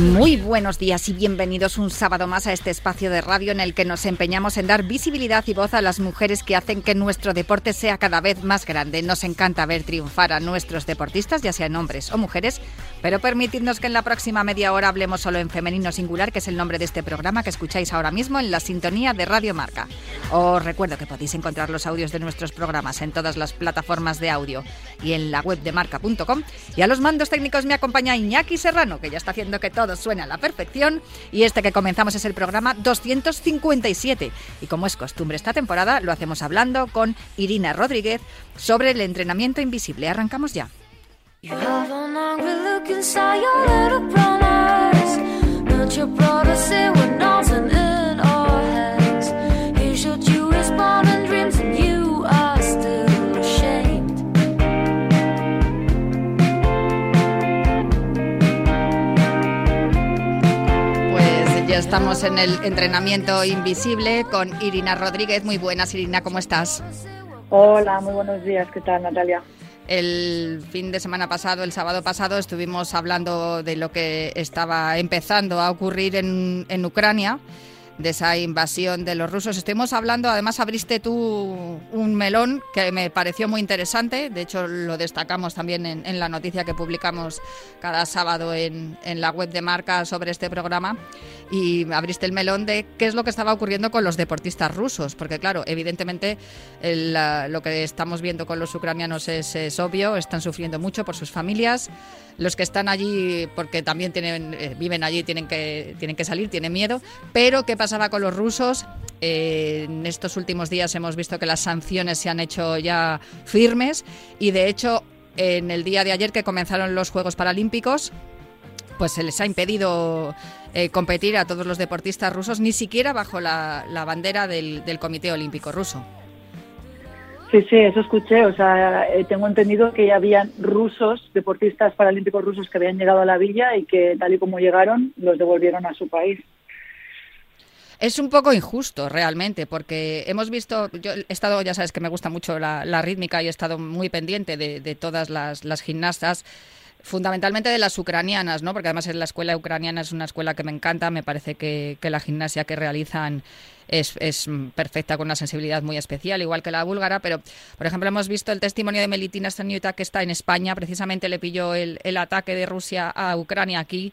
Muy buenos días y bienvenidos un sábado más a este espacio de radio en el que nos empeñamos en dar visibilidad y voz a las mujeres que hacen que nuestro deporte sea cada vez más grande. Nos encanta ver triunfar a nuestros deportistas, ya sean hombres o mujeres, pero permitidnos que en la próxima media hora hablemos solo en femenino singular, que es el nombre de este programa que escucháis ahora mismo en la sintonía de Radio Marca. Os recuerdo que podéis encontrar los audios de nuestros programas en todas las plataformas de audio y en la web de marca.com. Y a los mandos técnicos me acompaña Iñaki Serrano, que ya está haciendo que todo suena a la perfección y este que comenzamos es el programa 257 y como es costumbre esta temporada lo hacemos hablando con Irina Rodríguez sobre el entrenamiento invisible. Arrancamos ya. Estamos en el entrenamiento invisible con Irina Rodríguez. Muy buenas, Irina, ¿cómo estás? Hola, muy buenos días. ¿Qué tal, Natalia? El fin de semana pasado, el sábado pasado, estuvimos hablando de lo que estaba empezando a ocurrir en, en Ucrania de esa invasión de los rusos. Estuvimos hablando, además abriste tú un melón que me pareció muy interesante, de hecho lo destacamos también en, la noticia que publicamos cada sábado en, la web de marca sobre este programa. Y abriste el melón de qué es lo que estaba ocurriendo con los deportistas rusos, porque claro, evidentemente lo que estamos viendo con los ucranianos es obvio, están sufriendo mucho por sus familias los que están allí porque también tienen, eh, viven allí tienen que, tienen que salir, tienen miedo. Pero, ¿qué pasaba con los rusos? Eh, en estos últimos días hemos visto que las sanciones se han hecho ya firmes y, de hecho, en el día de ayer que comenzaron los Juegos Paralímpicos, pues se les ha impedido eh, competir a todos los deportistas rusos, ni siquiera bajo la, bandera del Comité Olímpico Ruso. Sí, sí, eso escuché. O sea, eh, tengo entendido que ya habían rusos, deportistas paralímpicos rusos que habían llegado a la villa y que tal y como llegaron, los devolvieron a su país. Es un poco injusto realmente, porque hemos visto, yo he estado, ya sabes que me gusta mucho la, rítmica y he estado muy pendiente de, todas las, las gimnastas fundamentalmente de las ucranianas, ¿no? Porque además la escuela ucraniana es una escuela que me encanta, me parece que, la gimnasia que realizan es, perfecta, con una sensibilidad muy especial, igual que la búlgara, pero por ejemplo hemos visto el testimonio de Melitina Staniuta que está en España, precisamente le pilló el, ataque de Rusia a Ucrania aquí,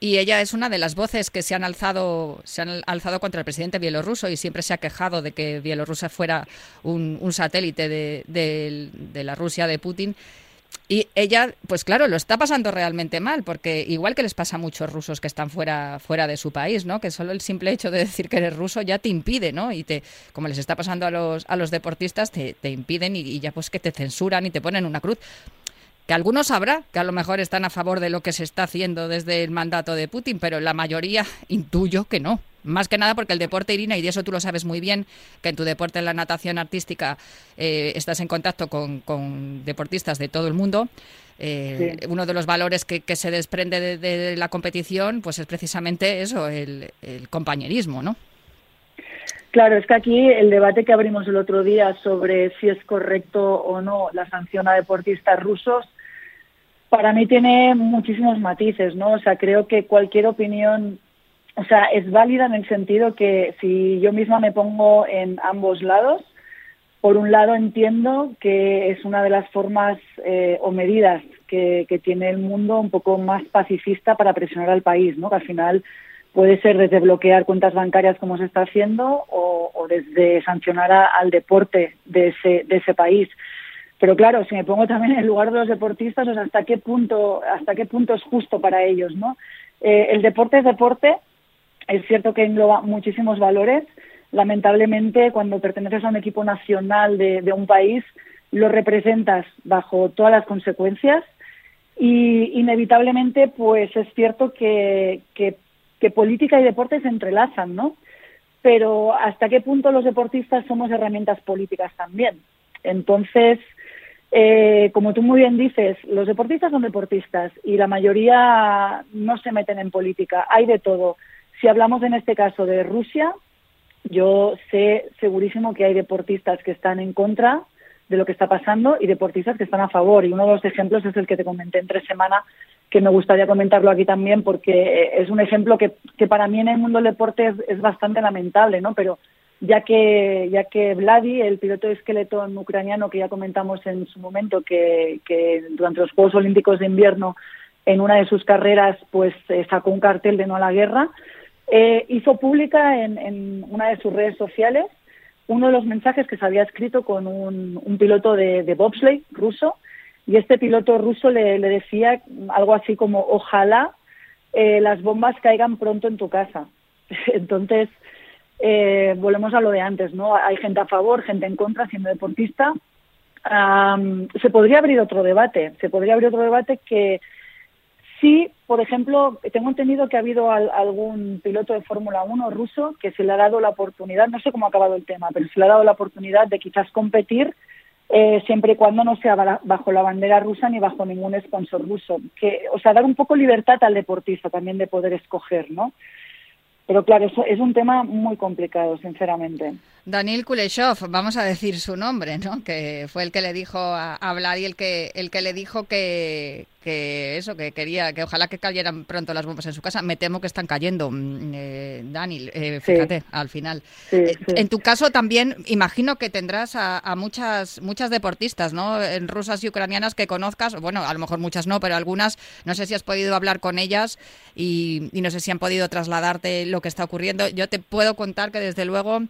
y ella es una de las voces que se han alzado se han alzado contra el presidente bielorruso y siempre se ha quejado de que Bielorrusia fuera un, satélite de, de, la Rusia de Putin y ella, pues claro, lo está pasando realmente mal, porque igual que les pasa a muchos rusos que están fuera, fuera de su país, ¿no? Que solo el simple hecho de decir que eres ruso ya te impide, ¿no? Y te, como les está pasando a los, a los deportistas, te, te impiden y, y ya pues que te censuran y te ponen una cruz que algunos habrá que a lo mejor están a favor de lo que se está haciendo desde el mandato de Putin, pero la mayoría intuyo que no. Más que nada porque el deporte, Irina, y de eso tú lo sabes muy bien, que en tu deporte, en la natación artística, eh, estás en contacto con, deportistas de todo el mundo. Eh, uno de los valores que, se desprende de, la competición, pues es precisamente eso, el, compañerismo, ¿no? Claro, es que aquí el debate que abrimos el otro día sobre si es correcto o no la sanción a deportistas rusos, para mí tiene muchísimos matices, ¿no? O sea, creo que cualquier opinión o sea, es válida en el sentido que si yo misma me pongo en ambos lados, por un lado entiendo que es una de las formas eh, o medidas que, tiene el mundo un poco más pacifista para presionar al país, ¿no? Que al final puede ser desde bloquear cuentas bancarias como se está haciendo o, desde sancionar al deporte de ese, de ese país. Pero claro, si me pongo también en el lugar de los deportistas, o sea, hasta qué punto, hasta qué punto es justo para ellos, ¿no? Eh, el deporte es deporte, es cierto que engloba muchísimos valores. Lamentablemente, cuando perteneces a un equipo nacional de, un país, lo representas bajo todas las consecuencias y inevitablemente, pues es cierto que, que política y deporte se entrelazan, ¿no? Pero hasta qué punto los deportistas somos herramientas políticas también. Entonces, eh, como tú muy bien dices, los deportistas son deportistas y la mayoría no se meten en política. Hay de todo. Si hablamos en este caso de Rusia, yo sé segurísimo que hay deportistas que están en contra de lo que está pasando y deportistas que están a favor. Y uno de los ejemplos es el que te comenté en tres semanas, que me gustaría comentarlo aquí también, porque es un ejemplo que, que para mí en el mundo del deporte es, bastante lamentable, ¿no? Pero ya que, ya que Vladi, el piloto de esqueleto ucraniano que ya comentamos en su momento, que, durante los Juegos Olímpicos de Invierno, en una de sus carreras, pues eh, sacó un cartel de no a la guerra, eh, hizo pública en, una de sus redes sociales uno de los mensajes que se había escrito con un, piloto de, de, bobsleigh ruso, y este piloto ruso le, decía algo así como, ojalá eh, las bombas caigan pronto en tu casa. Entonces, eh, volvemos a lo de antes, ¿no? Hay gente a favor, gente en contra, siendo deportista. se podría abrir otro debate, se podría abrir otro debate que sí, por ejemplo, tengo entendido que ha habido algún piloto de Fórmula 1 ruso que se le ha dado la oportunidad, no sé cómo ha acabado el tema, pero se le ha dado la oportunidad de quizás competir eh, siempre y cuando no sea bajo la bandera rusa ni bajo ningún sponsor ruso. Que, o sea, dar un poco libertad al deportista también de poder escoger, ¿no? Pero claro, eso es un tema muy complicado, sinceramente. Daniel Kuleshov, vamos a decir su nombre, ¿no? Que fue el que le dijo a, a Vladi, el que, el que le dijo que, que eso, que quería, que ojalá que cayeran pronto las bombas en su casa. Me temo que están cayendo, mm, eh, Daniel, eh, fíjate, al final. Eh, en tu caso también, imagino que tendrás a, muchas muchas deportistas, ¿no? En rusas y ucranianas que conozcas, bueno, a lo mejor muchas no, pero algunas, no sé si has podido hablar con ellas y, y no sé si han podido trasladarte lo que está ocurriendo. Yo te puedo contar que desde luego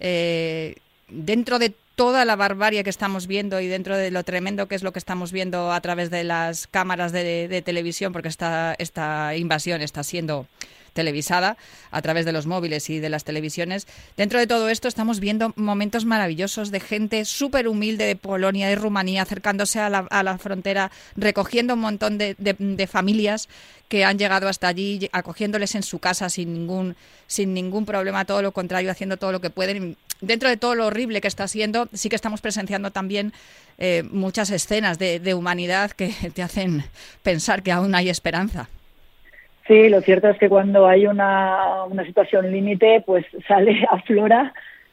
eh, dentro de toda la barbarie que estamos viendo y dentro de lo tremendo que es lo que estamos viendo a través de las cámaras de, televisión, porque esta, esta invasión está siendo televisada a través de los móviles y de las televisiones. Dentro de todo esto estamos viendo momentos maravillosos de gente súper humilde de Polonia, de Rumanía, acercándose a la, a la frontera, recogiendo un montón de, de, familias que han llegado hasta allí, acogiéndoles en su casa sin ningún, sin ningún problema, todo lo contrario, haciendo todo lo que pueden. Dentro de todo lo horrible que está siendo, sí que estamos presenciando también eh, muchas escenas de, de humanidad que te hacen pensar que aún hay esperanza. Sí, lo cierto es que cuando hay una, una situación límite, pues sale, aflora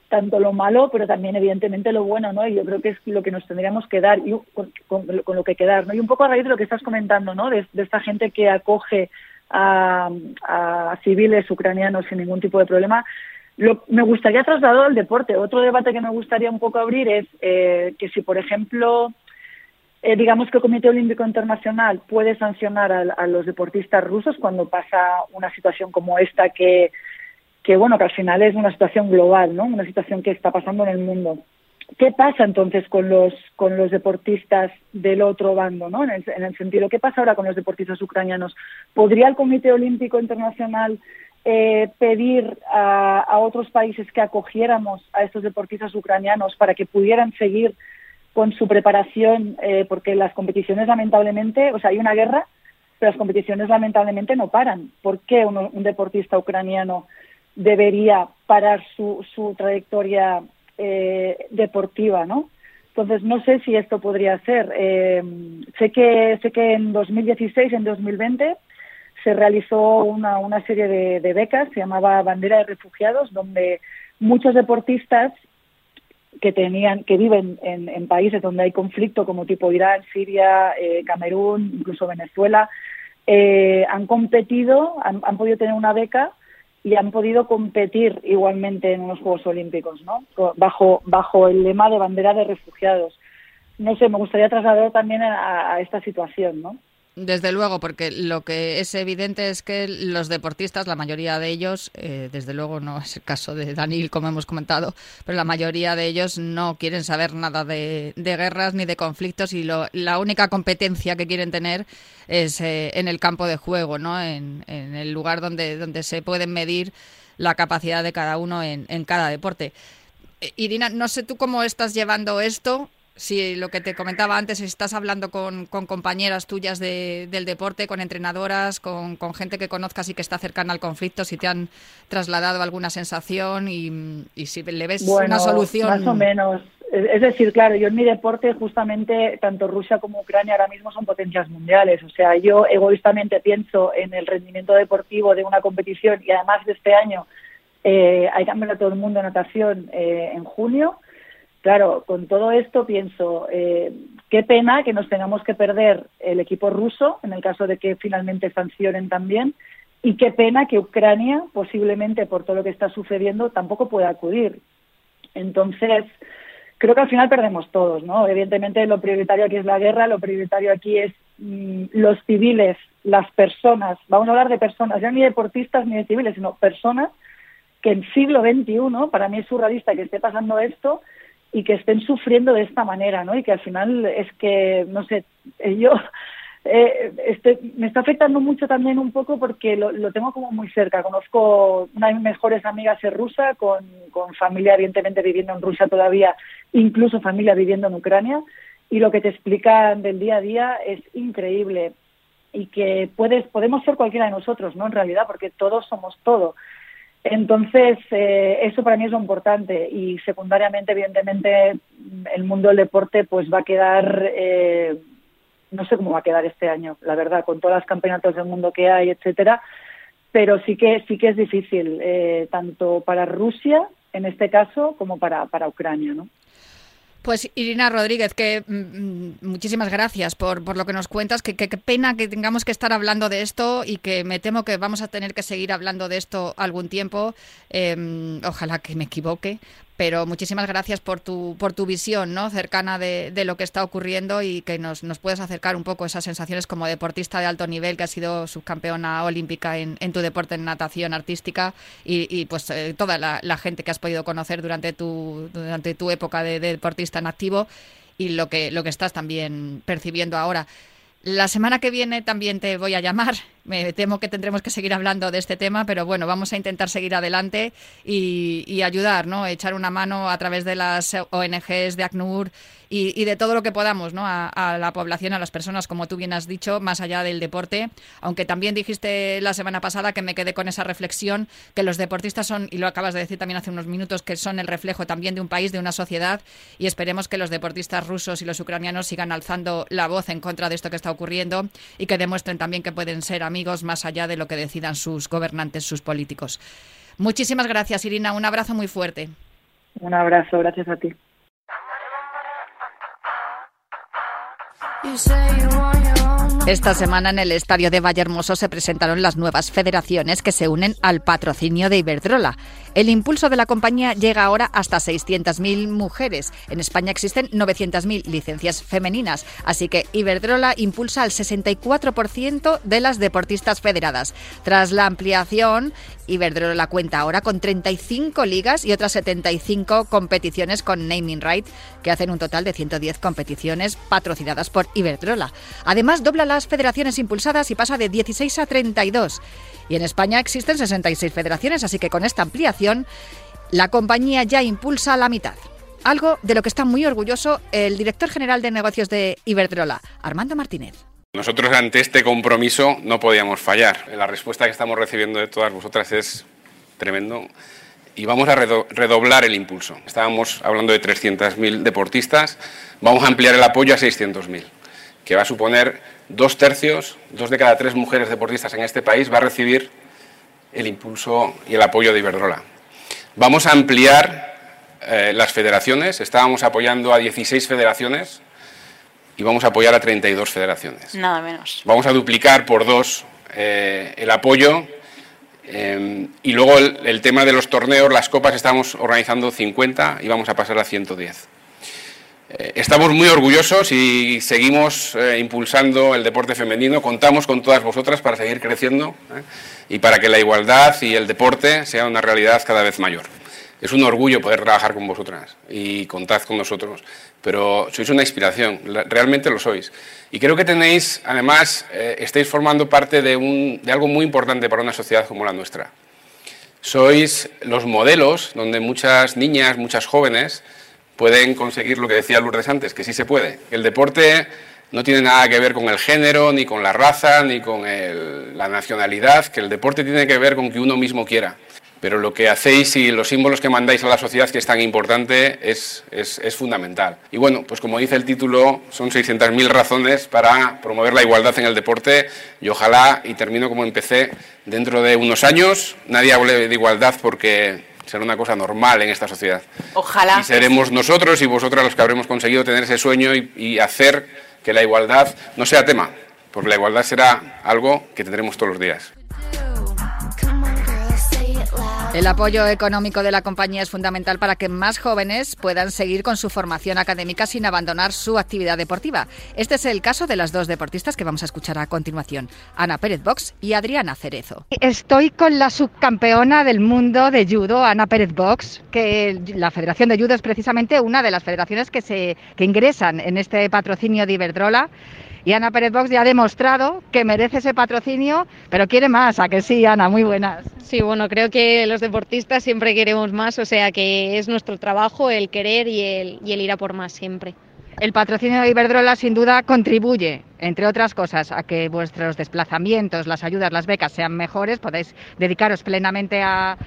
tanto lo malo, pero también evidentemente lo bueno, ¿no? Y yo creo que es lo que nos tendríamos que dar y con, con, lo que quedar, ¿no? Y un poco a raíz de lo que estás comentando, ¿no? De, esta gente que acoge a, a, civiles ucranianos sin ningún tipo de problema. Lo, me gustaría trasladar al deporte. Otro debate que me gustaría un poco abrir es eh, que si, por ejemplo, eh, digamos que el Comité Olímpico Internacional puede sancionar a, los deportistas rusos cuando pasa una situación como esta que, que, bueno, que al final es una situación global, ¿no? Una situación que está pasando en el mundo. ¿Qué pasa entonces con los, con los deportistas del otro bando, ¿no? En el, en el sentido, ¿qué pasa ahora con los deportistas ucranianos? ¿Podría el Comité Olímpico Internacional eh, pedir a, otros países que acogiéramos a estos deportistas ucranianos para que pudieran seguir con su preparación, eh, porque las competiciones lamentablemente, o sea, hay una guerra, pero las competiciones lamentablemente no paran. ¿Por qué un, deportista ucraniano debería parar su, su trayectoria eh, deportiva, no? Entonces, no sé si esto podría ser. Eh, sé, que, sé que en 2016, en 2020, se realizó una, una serie de, de becas, se llamaba Bandera de Refugiados, donde muchos deportistas que tenían que viven en, países donde hay conflicto como tipo Irán, Siria, eh, Camerún, incluso Venezuela, eh, han competido, han, podido tener una beca y han podido competir igualmente en unos Juegos Olímpicos, ¿no? Bajo bajo el lema de bandera de refugiados. No sé, me gustaría trasladar también a esta situación, ¿no? Desde luego, porque lo que es evidente es que los deportistas, la mayoría de ellos, eh, desde luego no es el caso de Daniel, como hemos comentado, pero la mayoría de ellos no quieren saber nada de, guerras ni de conflictos y la única competencia que quieren tener es eh, en el campo de juego, ¿no? En, el lugar donde, donde se pueden medir la capacidad de cada uno en, en cada deporte. Eh, Irina, no sé tú cómo estás llevando esto, Sí, lo que te comentaba antes, estás hablando con, compañeras tuyas del deporte, con entrenadoras, con, gente que conozcas y que está cercana al conflicto, si te han trasladado alguna sensación y, si le ves una solución. Más o menos. Es decir, claro, yo en mi deporte justamente tanto Rusia como Ucrania ahora mismo son potencias mundiales. O sea, yo egoístamente pienso en el rendimiento deportivo de una competición y además de este año eh, hay campeonato todo el mundo de natación eh, en junio Claro, con todo esto pienso, eh, qué pena que nos tengamos que perder el equipo ruso, en el caso de que finalmente sancionen también, y qué pena que Ucrania, posiblemente por todo lo que está sucediendo, tampoco pueda acudir. Entonces, creo que al final perdemos todos, ¿no? Evidentemente lo prioritario aquí es la guerra, lo prioritario aquí es mm, los civiles, las personas, vamos a hablar de personas, ya ni deportistas ni de civiles, sino personas que en siglo XXI, para mí es surrealista que esté pasando esto, y que estén sufriendo de esta manera, ¿no? Y que al final es que, no sé, eh, yo eh, este, me está afectando mucho también un poco porque lo, tengo como muy cerca. Conozco una de mis mejores amigas es rusa, con, con familia evidentemente viviendo en Rusia todavía, incluso familia viviendo en Ucrania, y lo que te explican del día a día es increíble y que puedes, podemos ser cualquiera de nosotros, ¿no? En realidad, porque todos somos todo. Entonces, eh, eso para mí es lo importante y secundariamente, evidentemente, el mundo del deporte pues va a quedar, eh, no sé cómo va a quedar este año, la verdad, con todas las campeonatos del mundo que hay, etcétera, pero sí que sí que es difícil, eh, tanto para Rusia, en este caso, como para, para Ucrania, ¿no? Pues Irina Rodríguez, que mm, mm, muchísimas gracias por, por, lo que nos cuentas. Qué que, pena que tengamos que estar hablando de esto y que me temo que vamos a tener que seguir hablando de esto algún tiempo. Em, ojalá que me equivoque, pero muchísimas gracias por tu, por tu visión ¿no? cercana de, de lo que está ocurriendo y que nos, nos puedes acercar un poco esas sensaciones como deportista de alto nivel que has sido subcampeona olímpica en, en tu deporte en natación artística y, y pues eh, toda la, la, gente que has podido conocer durante tu, durante tu época de, de deportista en activo y lo que, lo que estás también percibiendo ahora. La semana que viene también te voy a llamar. Me temo que tendremos que seguir hablando de este tema, pero bueno, vamos a intentar seguir adelante y, ayudar, ¿no? Echar una mano a través de las ONGs de ACNUR y, de todo lo que podamos ¿no? A, la población, a las personas, como tú bien has dicho, más allá del deporte. Aunque también dijiste la semana pasada que me quedé con esa reflexión, que los deportistas son, y lo acabas de decir también hace unos minutos, que son el reflejo también de un país, de una sociedad, y esperemos que los deportistas rusos y los ucranianos sigan alzando la voz en contra de esto que está ocurriendo y que demuestren también que pueden ser amigos más allá de lo que decidan sus gobernantes, sus políticos. Muchísimas gracias, Irina. Un abrazo muy fuerte. Un abrazo, gracias a ti. Esta semana en el estadio de Vallehermoso se presentaron las nuevas federaciones que se unen al patrocinio de Iberdrola. El impulso de la compañía llega ahora hasta 600.000 mujeres. En España existen 900.000 licencias femeninas, así que Iberdrola impulsa al 64% de las deportistas federadas. Tras la ampliación, Iberdrola cuenta ahora con 35 ligas y otras 75 competiciones con naming right, que hacen un total de 110 competiciones patrocinadas por Iberdrola. Además, dobla las federaciones impulsadas y pasa de 16 a 32. Y en España existen 66 federaciones, así que con esta ampliación, la compañía ya impulsa la mitad. Algo de lo que está muy orgulloso el director general de negocios de Iberdrola, Armando Martínez. Nosotros ante este compromiso no podíamos fallar. La respuesta que estamos recibiendo de todas vosotras es tremendo y vamos a redoblar el impulso. Estábamos hablando de 300.000 deportistas, vamos a ampliar el apoyo a 600.000, que va a suponer dos tercios, dos de cada tres mujeres deportistas en este país va a recibir el impulso y el apoyo de Iberdrola. Vamos a ampliar eh, las federaciones, estábamos apoyando a 16 federaciones y vamos a apoyar a 32 federaciones. Nada menos. Vamos a duplicar por dos eh, el apoyo eh, y luego el, tema de los torneos, las copas, estamos organizando 50 y vamos a pasar a 110. Eh, estamos muy orgullosos y seguimos impulsando el deporte femenino. Contamos con todas vosotras para seguir creciendo y para que la igualdad y el deporte sea una realidad cada vez mayor. Es un orgullo poder trabajar con vosotras y contad con nosotros pero sois una inspiración, realmente lo sois. Y creo que tenéis, además, eh, estáis formando parte de, un, de algo muy importante para una sociedad como la nuestra. Sois los modelos donde muchas niñas, muchas jóvenes pueden conseguir lo que decía Lourdes antes, que sí se puede. El deporte no tiene nada que ver con el género, ni con la raza, ni con la nacionalidad, que el deporte tiene que ver con que uno mismo quiera. Pero lo que hacéis y los símbolos que mandáis a la sociedad, que es tan importante, es, es, fundamental. Y bueno, pues como dice el título, son 600.000 razones para promover la igualdad en el deporte y ojalá, y termino como empecé, dentro de unos años nadie hable de igualdad porque será una cosa normal en esta sociedad. Ojalá. Y seremos nosotros y vosotras los que habremos conseguido tener ese sueño y hacer que la igualdad no sea tema, porque la igualdad será algo que tendremos todos los días. El apoyo económico de la compañía es fundamental para que más jóvenes puedan seguir con su formación académica sin abandonar su actividad deportiva. Este es el caso de las dos deportistas que vamos a escuchar a continuación, Ana Pérez Box y Adriana Cerezo. Estoy con la subcampeona del mundo de judo, Ana Pérez Box, que la Federación de Judo es precisamente una de las federaciones que, se, que ingresan en este patrocinio de Iberdrola. Y Ana Pérez Box ya ha demostrado que merece ese patrocinio, pero quiere más, ¿a que sí, Ana? Muy buenas. Sí, bueno, creo que los deportistas siempre queremos más, o sea que es nuestro trabajo el querer y el, y el ir a por más siempre. El patrocinio de Iberdrola sin duda contribuye, entre otras cosas, a que vuestros desplazamientos, las ayudas, las becas sean mejores, podéis dedicaros plenamente a,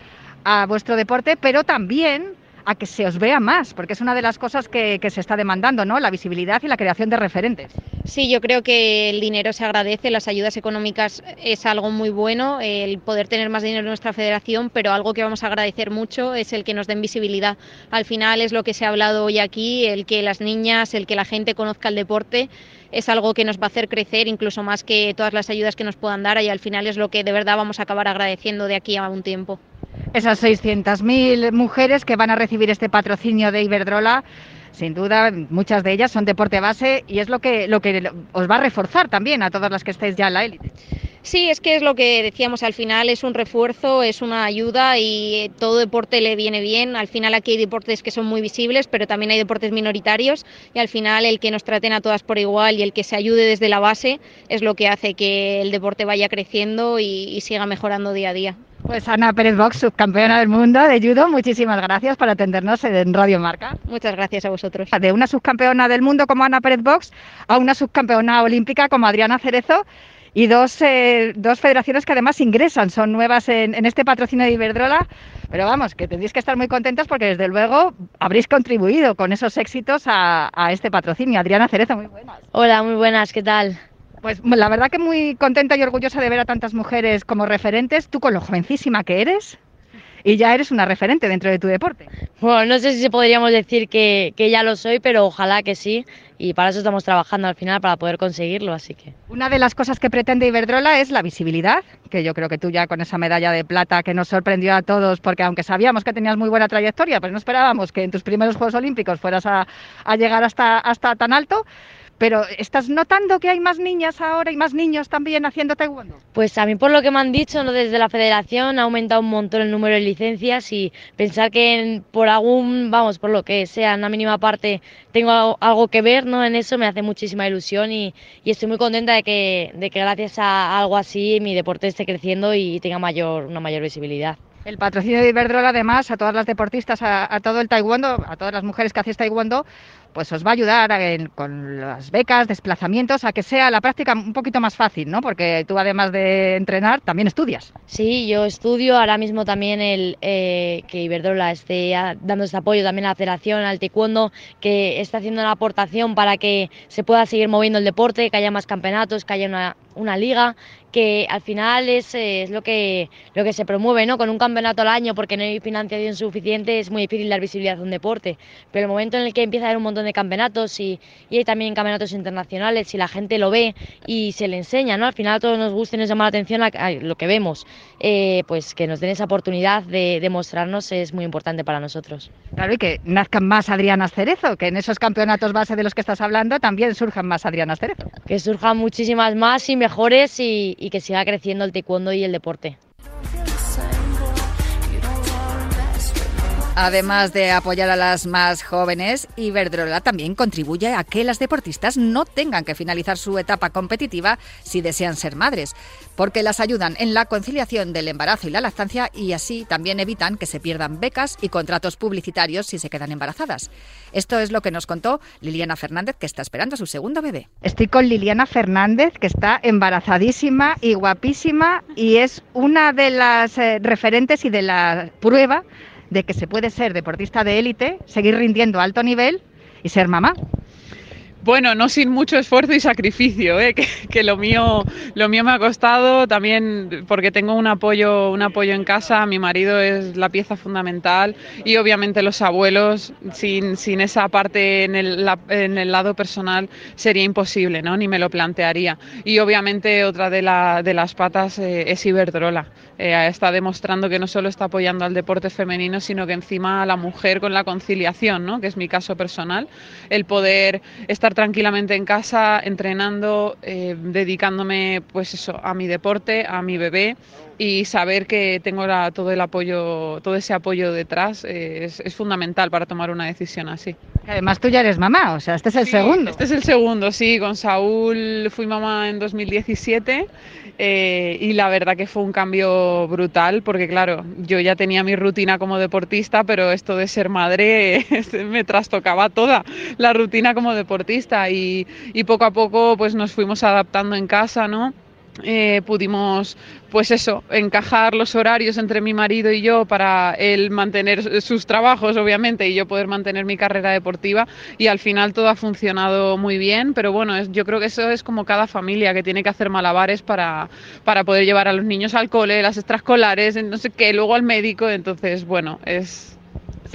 a vuestro deporte, pero también a que se os vea más, porque es una de las cosas que, se está demandando, ¿no? La visibilidad y la creación de referentes. Sí, yo creo que el dinero se agradece, las ayudas económicas es algo muy bueno, el poder tener más dinero en nuestra federación, pero algo que vamos a agradecer mucho es el que nos den visibilidad. Al final es lo que se ha hablado hoy aquí, el que las niñas, el que la gente conozca el deporte es algo que nos va a hacer crecer incluso más que todas las ayudas que nos puedan dar y al final es lo que de verdad vamos a acabar agradeciendo de aquí a un tiempo esas 600.000 mujeres que van a recibir este patrocinio de Iberdrola. Sin duda, muchas de ellas son deporte base y es lo que, lo que os va a reforzar también a todas las que estáis ya en la élite. Sí, es que es lo que decíamos al final, es un refuerzo, es una ayuda y todo deporte le viene bien. Al final aquí hay deportes que son muy visibles, pero también hay deportes minoritarios y al final el que nos traten a todas por igual y el que se ayude desde la base es lo que hace que el deporte vaya creciendo y siga mejorando día a día. Pues Ana Pérez Box, subcampeona del mundo de judo, muchísimas gracias por atendernos en Radio Marca. Muchas gracias a vosotros. De una subcampeona del mundo como Ana Pérez Box a una subcampeona olímpica como Adriana Cerezo y dos, eh, dos federaciones que además ingresan, son nuevas en, este patrocinio de Iberdrola. Pero vamos, que tendréis que estar muy contentas porque desde luego habréis contribuido con esos éxitos a, a este patrocinio. Adriana Cerezo, muy buenas. Hola, muy buenas, ¿qué tal? Pues la verdad que muy contenta y orgullosa de ver a tantas mujeres como referentes, tú con lo jovencísima que eres y ya eres una referente dentro de tu deporte. Bueno, no sé si podríamos decir que, que, ya lo soy, pero ojalá que sí. Y para eso estamos trabajando al final, para poder conseguirlo, así que... Una de las cosas que pretende Iberdrola es la visibilidad, que yo creo que tú ya con esa medalla de plata que nos sorprendió a todos, porque aunque sabíamos que tenías muy buena trayectoria, pues no esperábamos que en tus primeros Juegos Olímpicos fueras a, a llegar hasta, hasta tan alto, pero ¿estás notando que hay más niñas ahora y más niños también haciendo taekwondo? Pues a mí por lo que me han dicho ¿no? desde la federación ha aumentado un montón el número de licencias y pensar que por algún, vamos, por lo que sea, en una mínima parte tengo algo que ver ¿no? en eso me hace muchísima ilusión y, estoy muy contenta de que, de que gracias a algo así mi deporte esté creciendo y tenga mayor, una mayor visibilidad. El patrocinio de Iberdrola, además, a todas las deportistas, a, a, todo el taekwondo, a todas las mujeres que hacéis taekwondo, pues os va a ayudar con las becas, desplazamientos, a que sea la práctica un poquito más fácil, ¿no? Porque tú, además de entrenar, también estudias. Sí, yo estudio ahora mismo también el eh, que Iberdrola esté dando este apoyo también a la federación, al taekwondo, que está haciendo una aportación para que se pueda seguir moviendo el deporte, que haya más campeonatos, que haya una, una liga que al final es, es, lo, que, lo que se promueve, ¿no? Con un campeonato al año, porque no hay financiación suficiente, es muy difícil dar visibilidad a un deporte. Pero el momento en el que empieza a haber un montón de campeonatos y, y hay también campeonatos internacionales, si la gente lo ve y se le enseña, ¿no? Al final a todos nos gusta y nos llama la atención a, lo que vemos, eh, pues que nos den esa oportunidad de demostrarnos es muy importante para nosotros. Claro, y que nazcan más Adrianas Cerezo, que en esos campeonatos base de los que estás hablando también surjan más Adrianas Cerezo. Que surjan muchísimas más y mejores y, y que siga creciendo el taekwondo y el deporte. Además de apoyar a las más jóvenes, Iberdrola también contribuye a que las deportistas no tengan que finalizar su etapa competitiva si desean ser madres, porque las ayudan en la conciliación del embarazo y la lactancia y así también evitan que se pierdan becas y contratos publicitarios si se quedan embarazadas. Esto es lo que nos contó Liliana Fernández, que está esperando a su segundo bebé. Estoy con Liliana Fernández, que está embarazadísima y guapísima y es una de las eh, referentes y de la prueba de que se puede ser deportista de élite, seguir rindiendo a alto nivel y ser mamá. Bueno, no sin mucho esfuerzo y sacrificio, ¿eh? que, lo mío lo mío me ha costado también porque tengo un apoyo un apoyo en casa. Mi marido es la pieza fundamental y obviamente los abuelos sin, sin esa parte en el, en el lado personal sería imposible, ¿no? Ni me lo plantearía. Y obviamente otra de, la, de las patas eh, es Iberdrola. Eh, está demostrando que no solo está apoyando al deporte femenino, sino que encima a la mujer con la conciliación, ¿no? que es mi caso personal, el poder estar tranquilamente en casa, entrenando, eh, dedicándome pues eso, a mi deporte, a mi bebé y saber que tengo todo el apoyo, todo ese apoyo detrás eh, es, fundamental para tomar una decisión así. Además tú ya eres mamá, o sea, este es el segundo. Este es el segundo, sí, con Saúl fui mamá en 2017 eh, y la verdad que fue un cambio brutal porque claro, yo ya tenía mi rutina como deportista, pero esto de ser madre me trastocaba toda la rutina como deportista y, y poco a poco pues nos fuimos adaptando en casa, ¿no? Eh, pudimos, pues eso, encajar los horarios entre mi marido y yo para él mantener sus trabajos, obviamente, y yo poder mantener mi carrera deportiva. Y al final todo ha funcionado muy bien, pero bueno, yo creo que eso es como cada familia que tiene que hacer malabares para, para poder llevar a los niños al cole, las extraescolares, no sé qué, luego al médico. Entonces, bueno, es,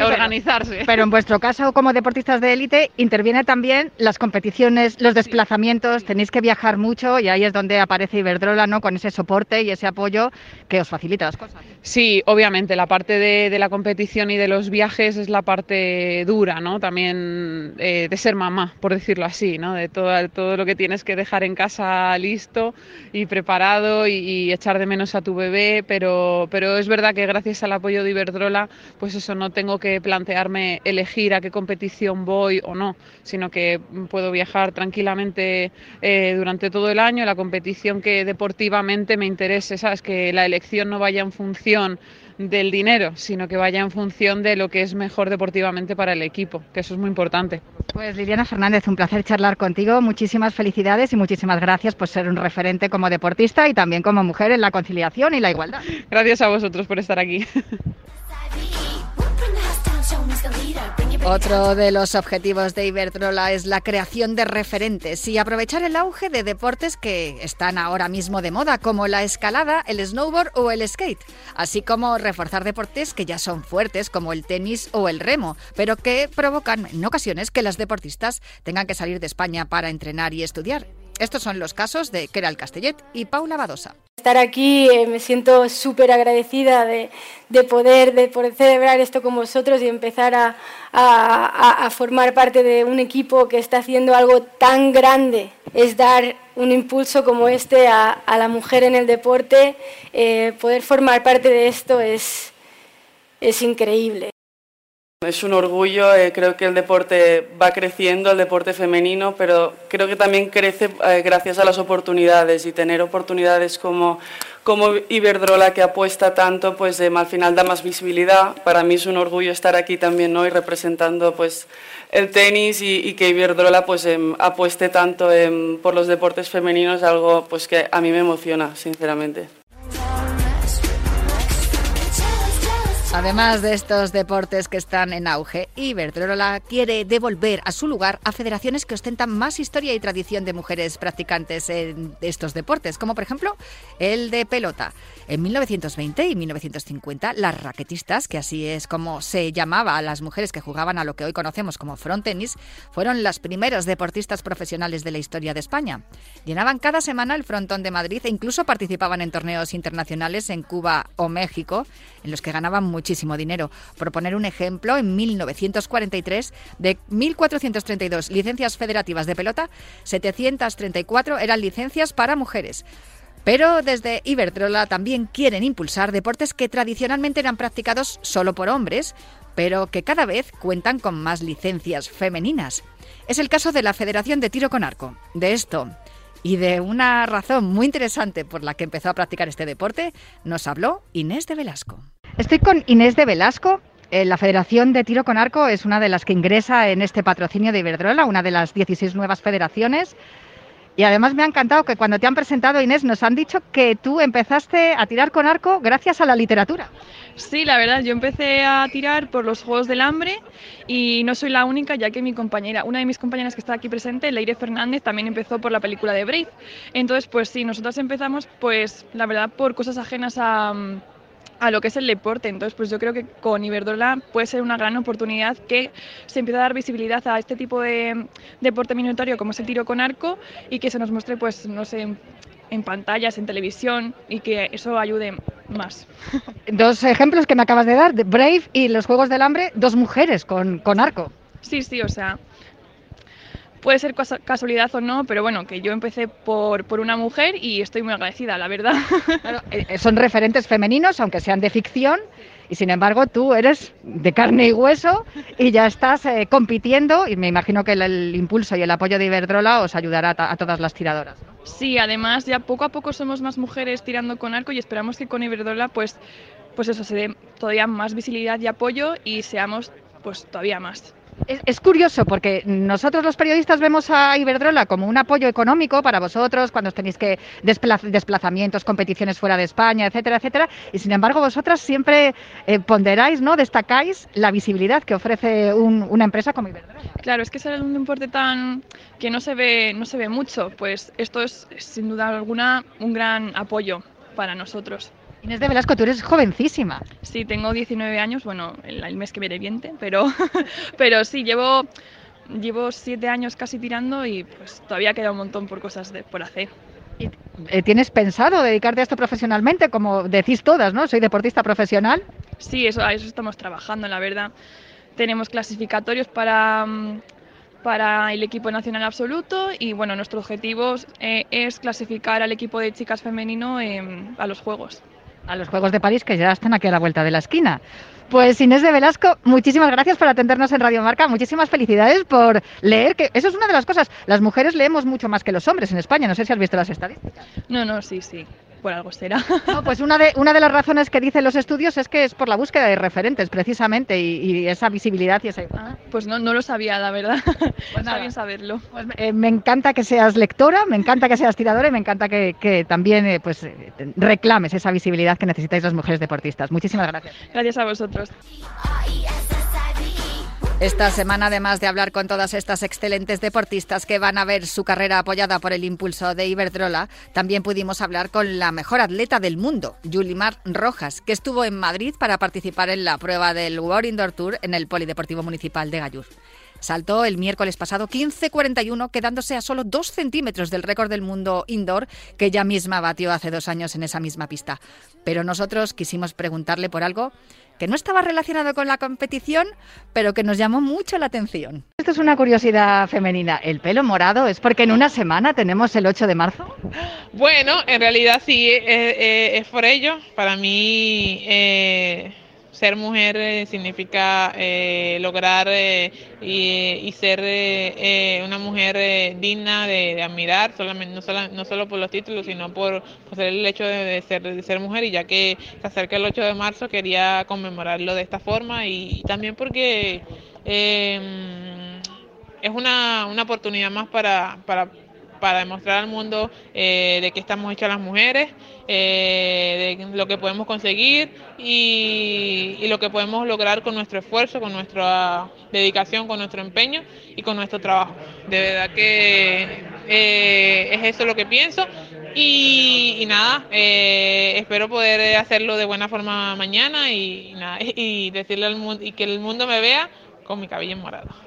organizarse. Pero, en vuestro caso, como deportistas de élite, interviene también las competiciones, los desplazamientos, tenéis que viajar mucho y ahí es donde aparece Iberdrola, ¿no? Con ese soporte y ese apoyo que os facilita las cosas. Sí, obviamente, la parte de, la competición y de los viajes es la parte dura, ¿no? También eh, de ser mamá, por decirlo así, ¿no? De todo, todo lo que tienes que dejar en casa listo y preparado y, echar de menos a tu bebé, pero, pero es verdad que gracias al apoyo de Iberdrola, pues eso, no tengo que que plantearme elegir a qué competición voy o no, sino que puedo viajar tranquilamente eh, durante todo el año, la competición que deportivamente me interese, ¿sabes? Que la elección no vaya en función del dinero, sino que vaya en función de lo que es mejor deportivamente para el equipo, que eso es muy importante. Pues Liliana Fernández, un placer charlar contigo. Muchísimas felicidades y muchísimas gracias por ser un referente como deportista y también como mujer en la conciliación y la igualdad. Gracias a vosotros por estar aquí. Otro de los objetivos de Iberdrola es la creación de referentes y aprovechar el auge de deportes que están ahora mismo de moda, como la escalada, el snowboard o el skate, así como reforzar deportes que ya son fuertes, como el tenis o el remo, pero que provocan en ocasiones que las deportistas tengan que salir de España para entrenar y estudiar. Estos son los casos de Keral Castellet y Paula Badosa. Estar aquí eh, me siento súper agradecida de, poder, de poder celebrar esto con vosotros y empezar a, formar parte de un equipo que está haciendo algo tan grande. Es dar un impulso como este a, la mujer en el deporte. Eh, poder formar parte de esto es, es increíble. Es un orgullo, eh, creo que el deporte va creciendo, el deporte femenino, pero creo que también crece eh, gracias a las oportunidades y tener oportunidades como, como Iberdrola que apuesta tanto, pues al final da más visibilidad. Para mí es un orgullo estar aquí también hoy representando pues, el tenis y, que Iberdrola pues, em, apueste tanto em, por los deportes femeninos, algo pues, que a mí me emociona, sinceramente. Además de estos deportes que están en auge, Iberdrola quiere devolver a su lugar a federaciones que ostentan más historia y tradición de mujeres practicantes en estos deportes, como por ejemplo el de pelota. En 1920 y 1950, las raquetistas, que así es como se llamaba a las mujeres que jugaban a lo que hoy conocemos como front tenis, fueron las primeras deportistas profesionales de la historia de España. Llenaban cada semana el frontón de Madrid e incluso participaban en torneos internacionales en Cuba o México, en los que ganaban mucho muchísimo dinero. Por poner un ejemplo, en 1943, de 1.432 licencias federativas de pelota, 734 eran licencias para mujeres. Pero desde Iberdrola también quieren impulsar deportes que tradicionalmente eran practicados solo por hombres, pero que cada vez cuentan con más licencias femeninas. Es el caso de la Federación de Tiro con Arco. De esto y de una razón muy interesante por la que empezó a practicar este deporte, nos habló Inés de Velasco. Estoy con Inés de Velasco. Eh, la Federación de Tiro con Arco es una de las que ingresa en este patrocinio de Iberdrola, una de las 16 nuevas federaciones. Y además me ha encantado que cuando te han presentado, Inés, nos han dicho que tú empezaste a tirar con arco gracias a la literatura. Sí, la verdad, yo empecé a tirar por los Juegos del Hambre y no soy la única, ya que mi compañera, una de mis compañeras que está aquí presente, Leire Fernández, también empezó por la película de Brave. Entonces, pues sí, nosotras empezamos, pues la verdad, por cosas ajenas a a lo que es el deporte. Entonces, pues yo creo que con Iberdrola puede ser una gran oportunidad que se empiece a dar visibilidad a este tipo de deporte minoritario como es el tiro con arco y que se nos muestre, pues, no sé, en pantallas, en televisión y que eso ayude más. Dos ejemplos que me acabas de dar, Brave y los Juegos del Hambre, dos mujeres con, con arco. Sí, sí, o sea, puede ser casualidad o no, pero bueno, que yo empecé por, por una mujer y estoy muy agradecida, la verdad. Eh, eh, son referentes femeninos, aunque sean de ficción, y sin embargo tú eres de carne y hueso y ya estás eh, compitiendo y me imagino que el, impulso y el apoyo de Iberdrola os ayudará a, todas las tiradoras. Sí, además ya poco a poco somos más mujeres tirando con arco y esperamos que con Iberdrola pues, pues eso se dé todavía más visibilidad y apoyo y seamos pues todavía más. Es, curioso porque nosotros los periodistas vemos a Iberdrola como un apoyo económico para vosotros cuando tenéis que desplazamientos, competiciones fuera de España, etcétera, etcétera. Y sin embargo vosotras siempre eh, ponderáis, ¿no? Destacáis la visibilidad que ofrece una empresa como Iberdrola. Claro, es que es un deporte tan que no se ve, no se ve mucho. Pues esto es sin duda alguna un gran apoyo para nosotros. Inés de Velasco, tú eres jovencísima. Sí, tengo 19 años, bueno, el, mes que viene 20, pero, pero sí, llevo, llevo 7 años casi tirando y pues todavía queda un montón por cosas de, por hacer. Eh, ¿Tienes pensado dedicarte a esto profesionalmente? Como decís todas, ¿no? Soy deportista profesional. Sí, eso, a eso estamos trabajando, la verdad. Tenemos clasificatorios para, mm, para el equipo nacional absoluto y bueno, nuestro objetivo eh, es clasificar al equipo de chicas femenino a los Juegos a los Juegos de París que ya están aquí a la vuelta de la esquina. Pues Inés de Velasco, muchísimas gracias por atendernos en Radio Marca, muchísimas felicidades por leer, que eso es una de las cosas, las mujeres leemos mucho más que los hombres en España, no sé si has visto las estadísticas. No, no, sí, sí por algo será. No, pues una de, una de las razones que dicen los estudios es que es por la búsqueda de referentes, precisamente, y, esa visibilidad y esa... Ah, pues no, no lo sabía, la verdad. Pues Está bien saberlo. Pues, eh, me encanta que seas lectora, me encanta que seas tiradora y me encanta que, también eh, pues, eh, reclames esa visibilidad que necesitáis las mujeres deportistas. Muchísimas gracias. Gracias a vosotros. Esta semana, además de hablar con todas estas excelentes deportistas que van a ver su carrera apoyada por el impulso de Iberdrola, también pudimos hablar con la mejor atleta del mundo, Yulimar Rojas, que estuvo en Madrid para participar en la prueba del World Indoor Tour en el Polideportivo Municipal de Gallur. Saltó el miércoles pasado 15.41, quedándose a solo dos centímetros del récord del mundo indoor que ella misma batió hace dos años en esa misma pista. Pero nosotros quisimos preguntarle por algo que no estaba relacionado con la competición, pero que nos llamó mucho la atención. Esto es una curiosidad femenina. ¿El pelo morado es porque en una semana tenemos el 8 de marzo? Bueno, en realidad sí, eh, eh, es, por ello. Para mí... Eh, ser mujer eh, significa eh, lograr eh, y, ser una mujer digna de, admirar, solamente, no, solo, no solo por los títulos, sino por, el hecho de, ser, de ser mujer. Y ya que se acerca el 8 de marzo, quería conmemorarlo de esta forma y, también porque es una, una oportunidad más para, para para demostrar al mundo eh, de qué estamos hechas las mujeres, eh, de lo que podemos conseguir y, lo que podemos lograr con nuestro esfuerzo, con nuestra dedicación, con nuestro empeño y con nuestro trabajo. De verdad que eh, es eso lo que pienso y, nada, espero poder hacerlo de buena forma mañana y, y decirle al mundo y que el mundo me vea con mi cabello morado.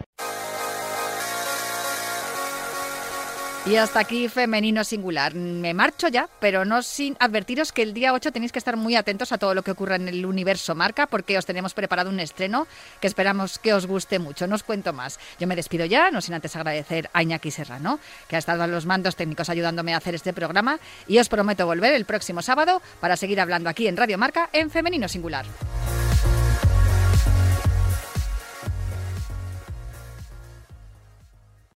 Y hasta aquí Femenino Singular. Me marcho ya, pero no sin advertiros que el día 8 tenéis que estar muy atentos a todo lo que ocurra en el universo marca, porque os tenemos preparado un estreno que esperamos que os guste mucho. No os cuento más. Yo me despido ya, no sin antes agradecer a Iñaki Serrano, que ha estado a los mandos técnicos ayudándome a hacer este programa, y os prometo volver el próximo sábado para seguir hablando aquí en Radio Marca en Femenino Singular.